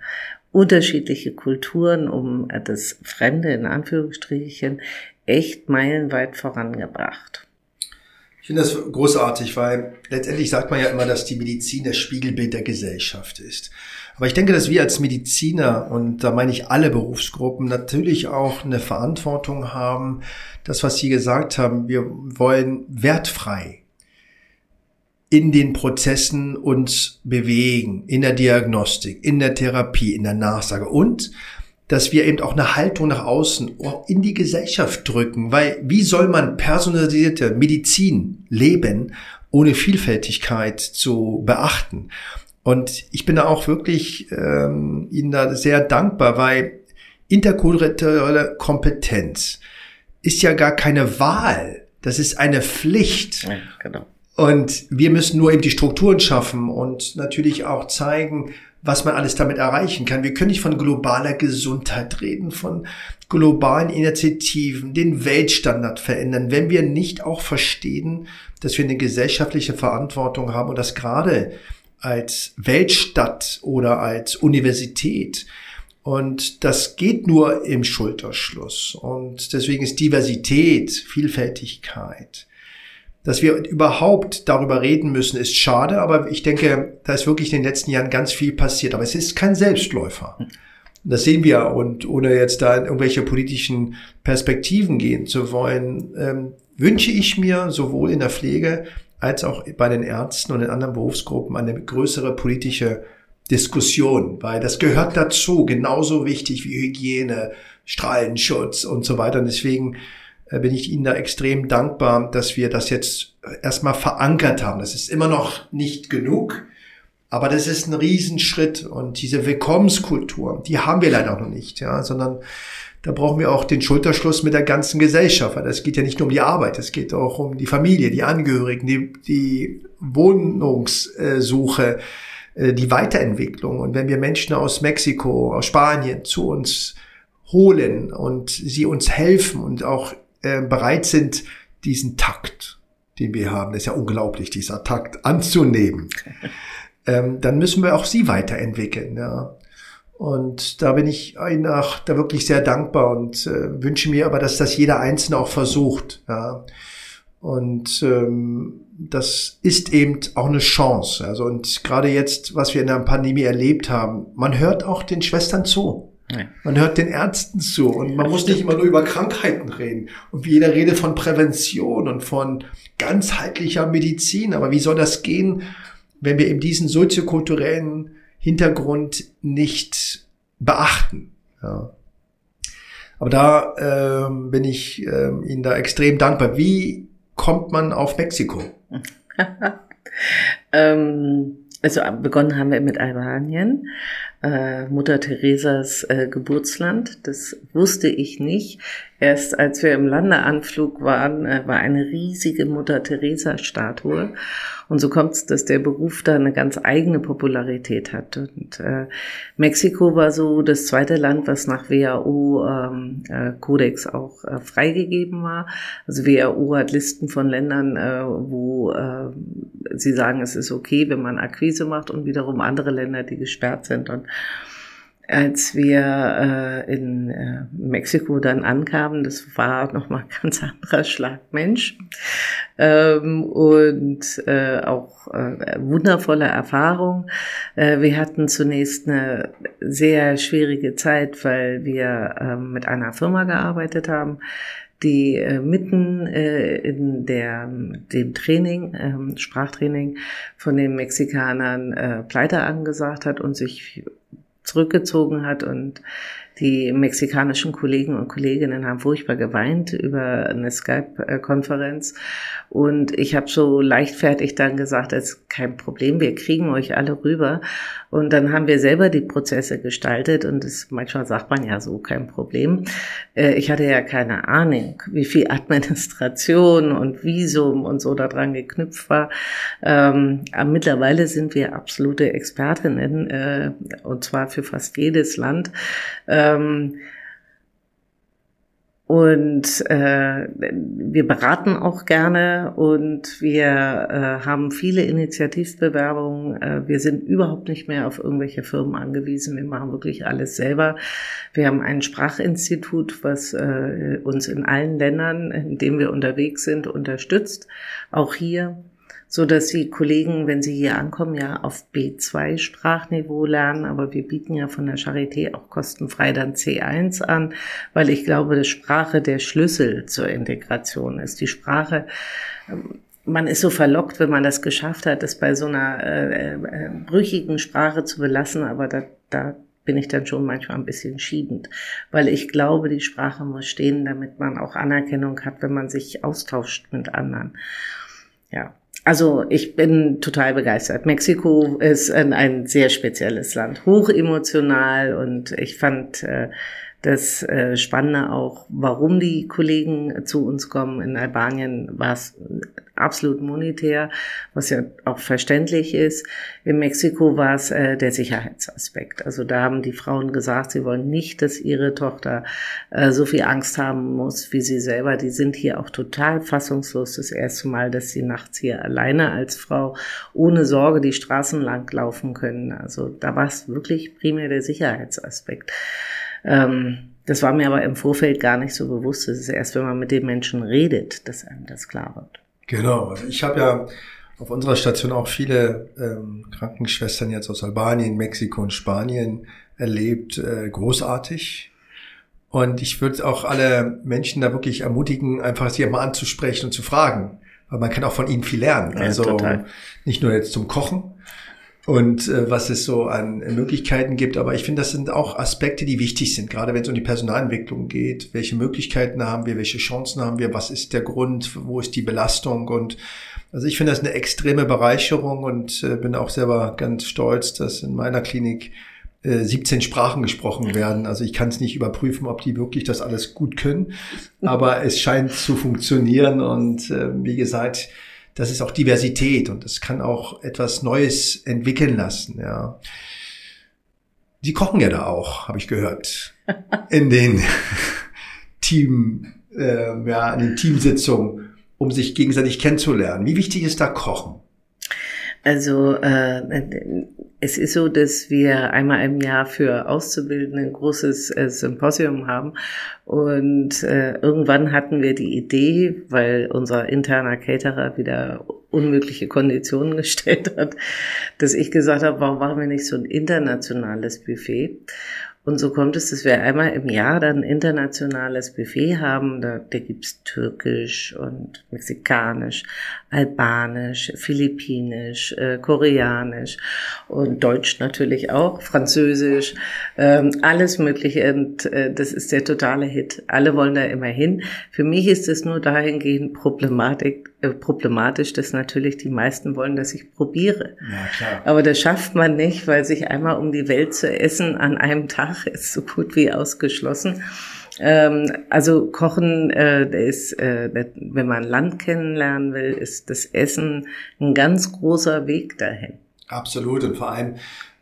unterschiedliche Kulturen, um äh, das Fremde in Anführungsstrichen echt meilenweit vorangebracht. Ich finde das großartig, weil letztendlich sagt man ja immer, dass die Medizin das Spiegelbild der Gesellschaft ist. Aber ich denke, dass wir als Mediziner, und da meine ich alle Berufsgruppen, natürlich auch eine Verantwortung haben, das, was Sie gesagt haben, wir wollen wertfrei in den Prozessen uns bewegen, in der Diagnostik, in der Therapie, in der Nachsage und dass wir eben auch eine Haltung nach außen in die Gesellschaft drücken, weil wie soll man personalisierte Medizin leben, ohne Vielfältigkeit zu beachten? Und ich bin da auch wirklich ähm, Ihnen da sehr dankbar, weil interkulturelle Kompetenz ist ja gar keine Wahl, das ist eine Pflicht. Ja, genau. Und wir müssen nur eben die Strukturen schaffen und natürlich auch zeigen, was man alles damit erreichen kann. Wir können nicht von globaler Gesundheit reden, von globalen Initiativen, den Weltstandard verändern, wenn wir nicht auch verstehen, dass wir eine gesellschaftliche Verantwortung haben und das gerade als Weltstadt oder als Universität. Und das geht nur im Schulterschluss. Und deswegen ist Diversität, Vielfältigkeit, dass wir überhaupt darüber reden müssen, ist schade, aber ich denke, da ist wirklich in den letzten Jahren ganz viel passiert. Aber es ist kein Selbstläufer. Das sehen wir und ohne jetzt da in irgendwelche politischen Perspektiven gehen zu wollen, ähm, wünsche ich mir sowohl in der Pflege als auch bei den Ärzten und in anderen Berufsgruppen eine größere politische Diskussion, weil das gehört dazu, genauso wichtig wie Hygiene, Strahlenschutz und so weiter. Und deswegen bin ich Ihnen da extrem dankbar, dass wir das jetzt erstmal verankert haben. Das ist immer noch nicht genug, aber das ist ein Riesenschritt und diese Willkommenskultur, die haben wir leider noch nicht, ja, sondern da brauchen wir auch den Schulterschluss mit der ganzen Gesellschaft. Weil es geht ja nicht nur um die Arbeit, es geht auch um die Familie, die Angehörigen, die, die Wohnungssuche, äh, die Weiterentwicklung. Und wenn wir Menschen aus Mexiko, aus Spanien zu uns holen und sie uns helfen und auch äh, bereit sind, diesen Takt, den wir haben, das ist ja unglaublich, dieser Takt anzunehmen, ähm, dann müssen wir auch sie weiterentwickeln. Ja. Und da bin ich nach da wirklich sehr dankbar und äh, wünsche mir aber, dass das jeder Einzelne auch versucht. Ja. Und ähm, das ist eben auch eine Chance. Also und gerade jetzt, was wir in der Pandemie erlebt haben, man hört auch den Schwestern zu. Nee. Man hört den Ärzten zu und man muss nicht immer nur über Krankheiten reden. Und wie jeder redet von Prävention und von ganzheitlicher Medizin. Aber wie soll das gehen, wenn wir eben diesen soziokulturellen Hintergrund nicht beachten? Ja. Aber da ähm, bin ich ähm, Ihnen da extrem dankbar. Wie kommt man auf Mexiko? ähm, also begonnen haben wir mit Albanien äh, Mutter Theresas äh, Geburtsland. Das wusste ich nicht. Erst als wir im Landeanflug waren, äh, war eine riesige Mutter Teresa Statue. Und so kommt es, dass der Beruf da eine ganz eigene Popularität hat. Und äh, Mexiko war so das zweite Land, was nach WHO-Kodex ähm, äh, auch äh, freigegeben war. Also WHO hat Listen von Ländern, äh, wo äh, sie sagen, es ist okay, wenn man Akquise macht und wiederum andere Länder, die gesperrt sind. Und als wir äh, in äh, Mexiko dann ankamen, das war nochmal ein ganz anderer Schlag Mensch ähm, und äh, auch äh, wundervolle Erfahrung. Äh, wir hatten zunächst eine sehr schwierige Zeit, weil wir äh, mit einer Firma gearbeitet haben, die äh, mitten äh, in der, dem Training, äh, Sprachtraining von den Mexikanern äh, Pleite angesagt hat und sich zurückgezogen hat und die mexikanischen Kollegen und Kolleginnen haben furchtbar geweint über eine Skype-Konferenz. Und ich habe so leichtfertig dann gesagt, es ist kein Problem, wir kriegen euch alle rüber. Und dann haben wir selber die Prozesse gestaltet und das, manchmal sagt man ja so, kein Problem. Äh, ich hatte ja keine Ahnung, wie viel Administration und Visum und so daran geknüpft war. Ähm, aber mittlerweile sind wir absolute Expertinnen äh, und zwar für fast jedes Land. Ähm, und äh, wir beraten auch gerne und wir äh, haben viele Initiativbewerbungen. Äh, wir sind überhaupt nicht mehr auf irgendwelche Firmen angewiesen. Wir machen wirklich alles selber. Wir haben ein Sprachinstitut, was äh, uns in allen Ländern, in denen wir unterwegs sind, unterstützt. Auch hier so dass die Kollegen, wenn sie hier ankommen, ja auf B2 Sprachniveau lernen, aber wir bieten ja von der Charité auch kostenfrei dann C1 an, weil ich glaube, dass Sprache der Schlüssel zur Integration ist. Die Sprache ähm, man ist so verlockt, wenn man das geschafft hat, das bei so einer äh, äh, brüchigen Sprache zu belassen, aber da, da bin ich dann schon manchmal ein bisschen schiebend, weil ich glaube, die Sprache muss stehen, damit man auch Anerkennung hat, wenn man sich austauscht mit anderen. Ja, also ich bin total begeistert. Mexiko ist ein, ein sehr spezielles Land, hoch emotional und ich fand äh, das äh, Spannende auch, warum die Kollegen zu uns kommen. In Albanien war es absolut monetär, was ja auch verständlich ist. In Mexiko war es äh, der Sicherheitsaspekt. Also da haben die Frauen gesagt, sie wollen nicht, dass ihre Tochter äh, so viel Angst haben muss wie sie selber. Die sind hier auch total fassungslos. Das erste Mal, dass sie nachts hier alleine als Frau ohne Sorge die Straßen lang laufen können. Also da war es wirklich primär der Sicherheitsaspekt. Ähm, das war mir aber im Vorfeld gar nicht so bewusst. Es ist erst, wenn man mit den Menschen redet, dass einem das klar wird. Genau. Also ich habe ja auf unserer Station auch viele ähm, Krankenschwestern jetzt aus Albanien, Mexiko und Spanien erlebt. Äh, großartig. Und ich würde auch alle Menschen da wirklich ermutigen, einfach sie mal anzusprechen und zu fragen. Weil man kann auch von ihnen viel lernen. Ja, also total. nicht nur jetzt zum Kochen, und äh, was es so an Möglichkeiten gibt. Aber ich finde, das sind auch Aspekte, die wichtig sind, gerade wenn es um die Personalentwicklung geht. Welche Möglichkeiten haben wir, welche Chancen haben wir, was ist der Grund, wo ist die Belastung und also ich finde das eine extreme Bereicherung und äh, bin auch selber ganz stolz, dass in meiner Klinik äh, 17 Sprachen gesprochen werden. Also ich kann es nicht überprüfen, ob die wirklich das alles gut können, aber es scheint zu funktionieren und äh, wie gesagt, das ist auch Diversität und das kann auch etwas Neues entwickeln lassen, ja. Sie kochen ja da auch, habe ich gehört, in den Team, äh, ja, in den Teamsitzungen, um sich gegenseitig kennenzulernen. Wie wichtig ist da Kochen? Also äh, es ist so, dass wir einmal im Jahr für Auszubildende ein großes äh, Symposium haben und äh, irgendwann hatten wir die Idee, weil unser interner Caterer wieder unmögliche Konditionen gestellt hat, dass ich gesagt habe, warum machen wir nicht so ein internationales Buffet? Und so kommt es, dass wir einmal im Jahr dann internationales Buffet haben. Da, da gibt's Türkisch und Mexikanisch, Albanisch, Philippinisch, äh, Koreanisch und Deutsch natürlich auch, Französisch, ähm, alles Mögliche. Und äh, das ist der totale Hit. Alle wollen da immer hin. Für mich ist es nur dahingehend Problematik, problematisch, dass natürlich die meisten wollen, dass ich probiere. Ja, klar. Aber das schafft man nicht, weil sich einmal um die Welt zu essen an einem Tag ist so gut wie ausgeschlossen. Ähm, also Kochen äh, ist, äh, wenn man Land kennenlernen will, ist das Essen ein ganz großer Weg dahin. Absolut und vor allem,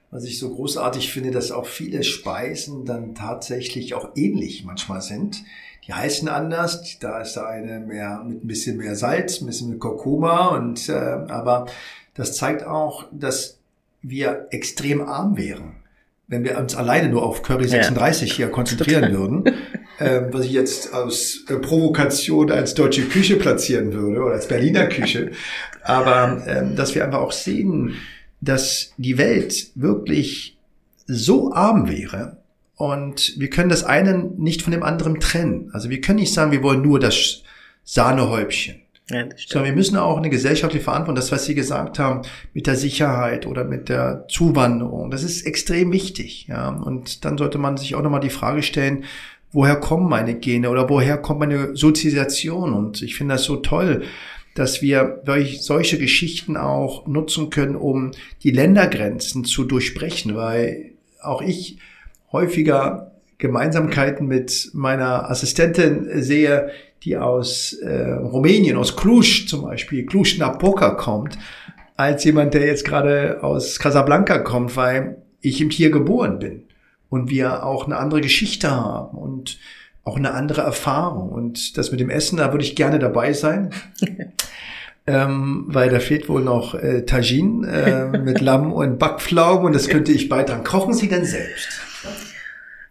was ich so großartig finde, dass auch viele Speisen dann tatsächlich auch ähnlich manchmal sind. Die heißen anders, da ist da eine mehr mit ein bisschen mehr Salz, ein bisschen mit Kurkuma und äh, aber das zeigt auch, dass wir extrem arm wären, wenn wir uns alleine nur auf Curry 36 ja. hier konzentrieren würden, äh, was ich jetzt aus äh, Provokation als deutsche Küche platzieren würde oder als Berliner Küche, aber äh, dass wir einfach auch sehen, dass die Welt wirklich so arm wäre und wir können das eine nicht von dem anderen trennen. Also wir können nicht sagen, wir wollen nur das Sahnehäubchen. Ja, das. Sondern wir müssen auch eine gesellschaftliche Verantwortung, das, was Sie gesagt haben, mit der Sicherheit oder mit der Zuwanderung, das ist extrem wichtig. Ja. Und dann sollte man sich auch nochmal die Frage stellen, woher kommen meine Gene oder woher kommt meine Sozialisation? Und ich finde das so toll, dass wir solche Geschichten auch nutzen können, um die Ländergrenzen zu durchbrechen, weil auch ich häufiger Gemeinsamkeiten mit meiner Assistentin sehe, die aus äh, Rumänien, aus Cluj zum Beispiel, Cluj-Napoca kommt, als jemand, der jetzt gerade aus Casablanca kommt, weil ich im Tier geboren bin und wir auch eine andere Geschichte haben und auch eine andere Erfahrung. Und das mit dem Essen, da würde ich gerne dabei sein. ähm, weil da fehlt wohl noch äh, Tagine äh, mit Lamm und Backpflaumen und das könnte ich beitragen. Kochen Sie denn selbst?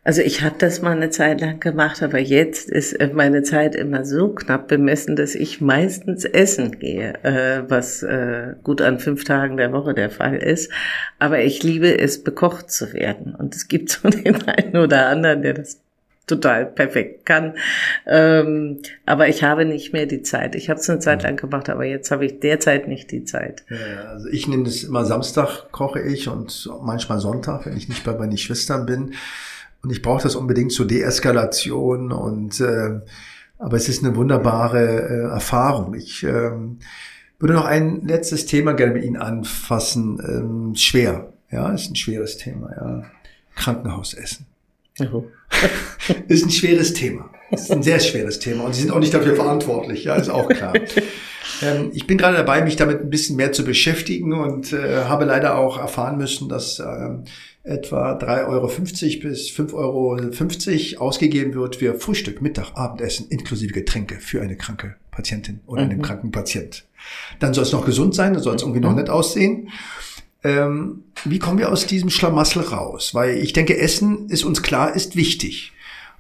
Also ich habe das mal eine Zeit lang gemacht, aber jetzt ist meine Zeit immer so knapp bemessen, dass ich meistens essen gehe, äh, was äh, gut an fünf Tagen der Woche der Fall ist. Aber ich liebe es, bekocht zu werden. Und es gibt so den einen oder anderen, der das total perfekt kann. Ähm, aber ich habe nicht mehr die Zeit. Ich habe es eine Zeit lang gemacht, aber jetzt habe ich derzeit nicht die Zeit. Ja, also ich nehme das immer Samstag koche ich und manchmal Sonntag, wenn ich nicht bei meinen Schwestern bin. Und ich brauche das unbedingt zur Deeskalation und äh, aber es ist eine wunderbare äh, Erfahrung. Ich äh, würde noch ein letztes Thema gerne mit Ihnen anfassen. Ähm, schwer, ja, ist ein schweres Thema, ja. Krankenhausessen. ist ein schweres Thema. Ist ein sehr schweres Thema. Und Sie sind auch nicht dafür verantwortlich, ja, ist auch klar. Ähm, ich bin gerade dabei, mich damit ein bisschen mehr zu beschäftigen und äh, habe leider auch erfahren müssen, dass ähm, etwa 3,50 Euro bis 5,50 Euro ausgegeben wird für Frühstück, Mittag, Abendessen inklusive Getränke für eine kranke Patientin oder mhm. einen kranken Patient. Dann soll es noch gesund sein, dann soll es irgendwie noch nett aussehen. Ähm, wie kommen wir aus diesem Schlamassel raus? Weil ich denke, Essen ist uns klar, ist wichtig.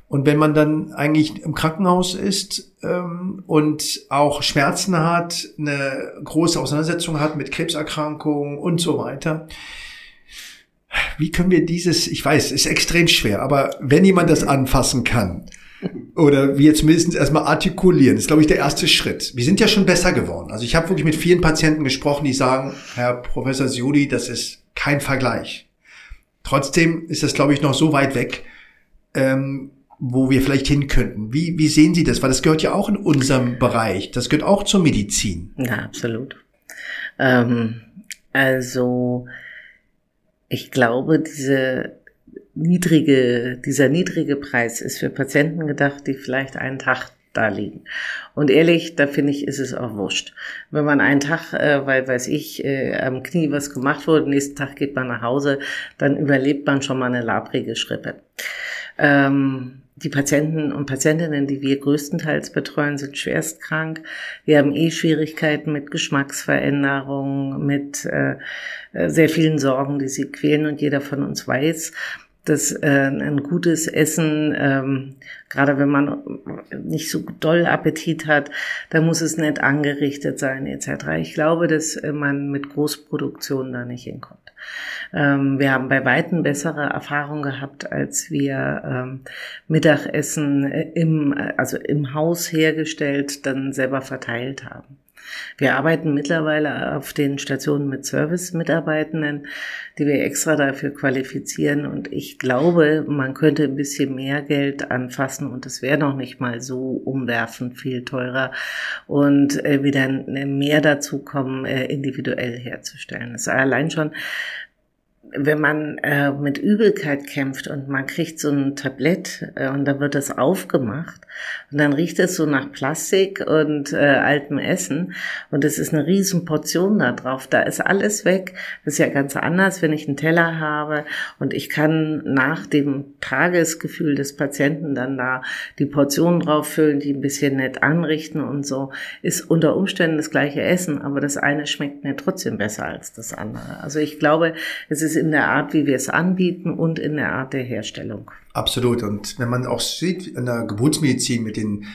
Und wenn man dann eigentlich im Krankenhaus ist ähm, und auch Schmerzen hat, eine große Auseinandersetzung hat mit Krebserkrankungen und so weiter, wie können wir dieses, ich weiß, ist extrem schwer, aber wenn jemand das anfassen kann, oder wir zumindest erstmal artikulieren, ist, glaube ich, der erste Schritt. Wir sind ja schon besser geworden. Also ich habe wirklich mit vielen Patienten gesprochen, die sagen, Herr Professor Siudi, das ist kein Vergleich. Trotzdem ist das, glaube ich, noch so weit weg, ähm, wo wir vielleicht hin könnten. Wie, wie sehen Sie das? Weil das gehört ja auch in unserem Bereich. Das gehört auch zur Medizin. Ja, absolut. Ähm, also ich glaube, diese niedrige, dieser niedrige Preis ist für Patienten gedacht, die vielleicht einen Tag da liegen. Und ehrlich, da finde ich, ist es auch wurscht. Wenn man einen Tag, äh, weil weiß ich, äh, am Knie was gemacht wurde, nächsten Tag geht man nach Hause, dann überlebt man schon mal eine labrige Schrippe. Ähm, die Patienten und Patientinnen, die wir größtenteils betreuen, sind schwerst krank. Wir haben eh Schwierigkeiten mit Geschmacksveränderungen, mit äh, sehr vielen Sorgen, die sie quälen und jeder von uns weiß, dass äh, ein gutes Essen, ähm, gerade wenn man nicht so doll Appetit hat, da muss es nett angerichtet sein etc. Ich glaube, dass man mit Großproduktion da nicht hinkommt. Ähm, wir haben bei Weitem bessere Erfahrungen gehabt, als wir ähm, Mittagessen im, also im Haus hergestellt, dann selber verteilt haben. Wir arbeiten mittlerweile auf den Stationen mit Service-Mitarbeitenden, die wir extra dafür qualifizieren. Und ich glaube, man könnte ein bisschen mehr Geld anfassen und es wäre noch nicht mal so umwerfend viel teurer und äh, wieder mehr dazu kommen, äh, individuell herzustellen. Das ist allein schon wenn man äh, mit Übelkeit kämpft und man kriegt so ein Tablett äh, und dann wird das aufgemacht und dann riecht es so nach Plastik und äh, altem Essen und es ist eine riesen Portion da drauf. Da ist alles weg. Das ist ja ganz anders, wenn ich einen Teller habe und ich kann nach dem Tagesgefühl des Patienten dann da die Portionen drauf füllen, die ein bisschen nett anrichten und so. Ist unter Umständen das gleiche Essen, aber das eine schmeckt mir trotzdem besser als das andere. Also ich glaube, es ist in der Art, wie wir es anbieten und in der Art der Herstellung. Absolut. Und wenn man auch sieht in der Geburtsmedizin mit den,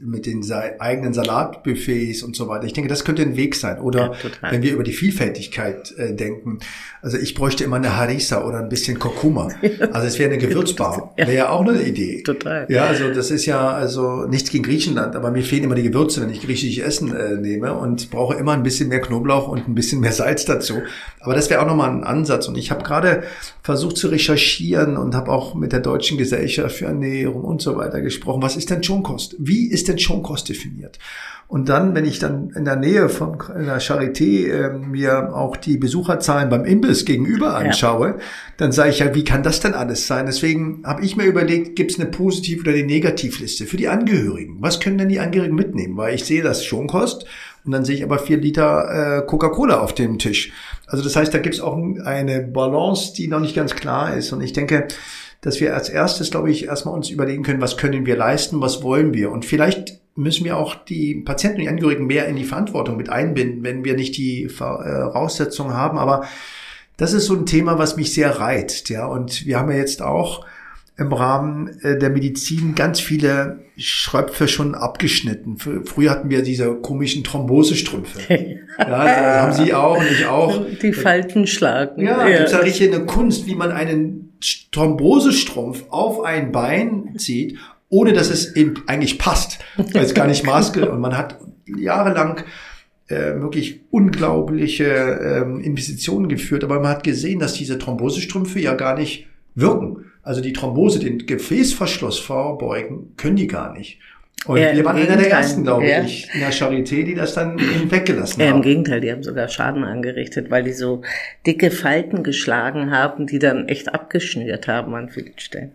mit den eigenen Salatbuffets und so weiter, ich denke, das könnte ein Weg sein. Oder ja, wenn wir über die Vielfältigkeit äh, denken. Also ich bräuchte immer eine Harissa oder ein bisschen Kurkuma. Also es wäre eine Gewürzbar. Wäre ja auch eine Idee. Total. Ja, also das ist ja also nichts gegen Griechenland, aber mir fehlen immer die Gewürze, wenn ich griechisches Essen äh, nehme und brauche immer ein bisschen mehr Knoblauch und ein bisschen mehr Salz dazu. Aber das wäre auch nochmal ein Ansatz. Und ich habe gerade versucht zu recherchieren und habe auch mit der Deutschen Gesellschaft für Ernährung und so weiter gesprochen. Was ist denn Schonkost? Wie ist denn Schonkost definiert? Und dann, wenn ich dann in der Nähe von der Charité äh, mir auch die Besucherzahlen beim Imbiss gegenüber anschaue, ja. dann sage ich ja, wie kann das denn alles sein? Deswegen habe ich mir überlegt, gibt es eine Positiv- oder eine Negativliste für die Angehörigen? Was können denn die Angehörigen mitnehmen? Weil ich sehe das Schonkost und dann sehe ich aber vier Liter äh, Coca-Cola auf dem Tisch. Also das heißt, da gibt es auch eine Balance, die noch nicht ganz klar ist. Und ich denke, dass wir als erstes, glaube ich, erstmal uns überlegen können, was können wir leisten, was wollen wir. Und vielleicht müssen wir auch die Patienten und die Angehörigen mehr in die Verantwortung mit einbinden, wenn wir nicht die Voraussetzungen haben. Aber das ist so ein Thema, was mich sehr reizt. Ja, und wir haben ja jetzt auch im Rahmen äh, der Medizin ganz viele Schröpfe schon abgeschnitten. Früher hatten wir diese komischen Thrombosestrümpfe. ja, haben Sie auch und ich auch. Die Falten schlagen. Ja, ja. gibt ja richtig eine Kunst, wie man einen Thrombosestrumpf auf ein Bein zieht, ohne dass es eben eigentlich passt, weil es gar nicht maßge und man hat jahrelang äh, wirklich unglaubliche ähm, Investitionen geführt, aber man hat gesehen, dass diese Thrombosestrümpfe ja gar nicht wirken. Also die Thrombose, den Gefäßverschluss vorbeugen, können die gar nicht. Und ja, wir waren einer der ersten, glaube ja. ich, in der Charité, die das dann weggelassen ja, haben. Im Gegenteil, die haben sogar Schaden angerichtet, weil die so dicke Falten geschlagen haben, die dann echt abgeschnürt haben an vielen Stellen.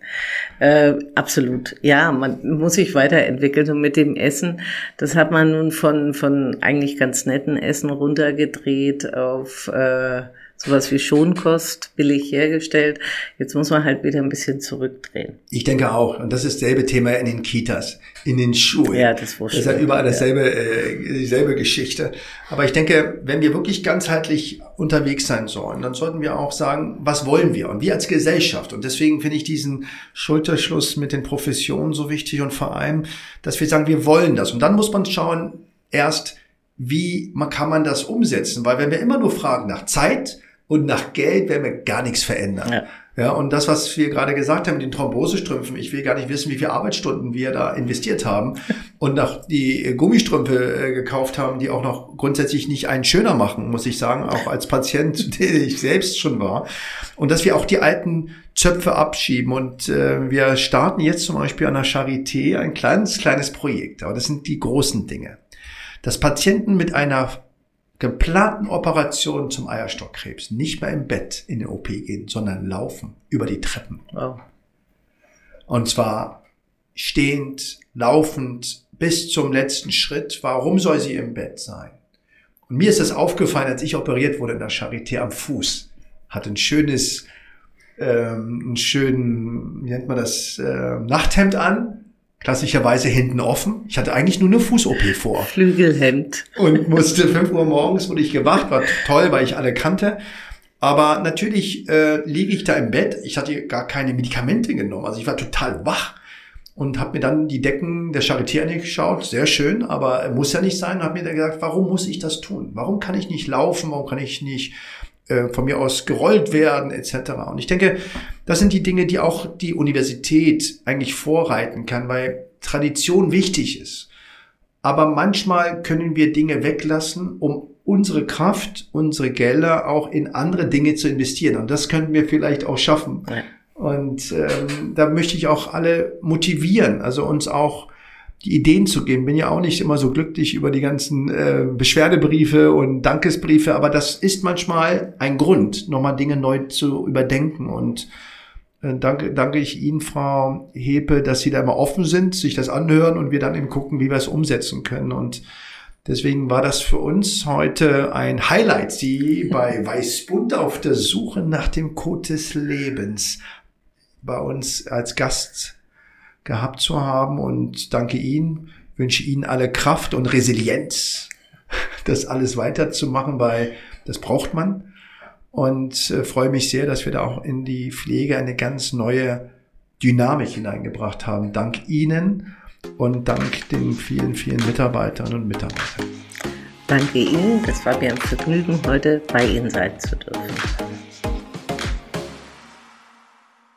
Äh, absolut. Ja, man muss sich weiterentwickeln. Und mit dem Essen, das hat man nun von, von eigentlich ganz netten Essen runtergedreht auf... Äh, sowas wie Schonkost billig hergestellt. Jetzt muss man halt wieder ein bisschen zurückdrehen. Ich denke auch. Und das ist dasselbe Thema in den Kitas, in den Schulen. Ja, das wusste Das ist ja überall dasselbe, ja. äh, dieselbe Geschichte. Aber ich denke, wenn wir wirklich ganzheitlich unterwegs sein sollen, dann sollten wir auch sagen, was wollen wir? Und wir als Gesellschaft. Und deswegen finde ich diesen Schulterschluss mit den Professionen so wichtig und vor allem, dass wir sagen, wir wollen das. Und dann muss man schauen, erst, wie kann man das umsetzen? Weil wenn wir immer nur fragen nach Zeit, und nach Geld werden wir gar nichts verändern. Ja. Ja, und das, was wir gerade gesagt haben, mit den Thrombosestrümpfen, ich will gar nicht wissen, wie viele Arbeitsstunden wir da investiert haben und nach die Gummistrümpfe äh, gekauft haben, die auch noch grundsätzlich nicht einen schöner machen, muss ich sagen, auch als Patient, der ich selbst schon war. Und dass wir auch die alten Zöpfe abschieben. Und äh, wir starten jetzt zum Beispiel an der Charité ein kleines, kleines Projekt. Aber das sind die großen Dinge. Dass Patienten mit einer geplanten Operationen zum Eierstockkrebs nicht mehr im Bett in den OP gehen, sondern laufen über die Treppen. Wow. Und zwar stehend, laufend bis zum letzten Schritt. Warum soll sie im Bett sein? Und mir ist das aufgefallen, als ich operiert wurde in der Charité am Fuß. Hat ein schönes, ähm, einen schönen, wie nennt man das, äh, Nachthemd an, klassischerweise hinten offen. Ich hatte eigentlich nur eine Fuß-OP vor. Flügelhemd. Und musste 5 Uhr morgens, wurde ich gewacht, war toll, weil ich alle kannte. Aber natürlich äh, liege ich da im Bett. Ich hatte gar keine Medikamente genommen. Also ich war total wach und habe mir dann die Decken der Charité angeschaut. Sehr schön, aber muss ja nicht sein. Und habe mir dann gesagt, warum muss ich das tun? Warum kann ich nicht laufen? Warum kann ich nicht äh, von mir aus gerollt werden etc. Und ich denke, das sind die Dinge, die auch die Universität eigentlich vorreiten kann, weil Tradition wichtig ist. Aber manchmal können wir Dinge weglassen, um unsere Kraft, unsere Gelder auch in andere Dinge zu investieren. Und das könnten wir vielleicht auch schaffen. Ja. Und ähm, da möchte ich auch alle motivieren, also uns auch die Ideen zu geben. Bin ja auch nicht immer so glücklich über die ganzen äh, Beschwerdebriefe und Dankesbriefe, aber das ist manchmal ein Grund, nochmal Dinge neu zu überdenken. Und äh, danke, danke ich Ihnen, Frau Hepe, dass Sie da immer offen sind, sich das anhören und wir dann eben gucken, wie wir es umsetzen können. Und Deswegen war das für uns heute ein Highlight, Sie bei Weißbund auf der Suche nach dem Code des Lebens bei uns als Gast gehabt zu haben. Und danke Ihnen, wünsche Ihnen alle Kraft und Resilienz, das alles weiterzumachen, weil das braucht man. Und äh, freue mich sehr, dass wir da auch in die Pflege eine ganz neue Dynamik hineingebracht haben. Dank Ihnen und dank den vielen, vielen Mitarbeitern und Mitarbeitern. Danke Ihnen, das war mir ein Vergnügen, heute bei Ihnen sein zu dürfen.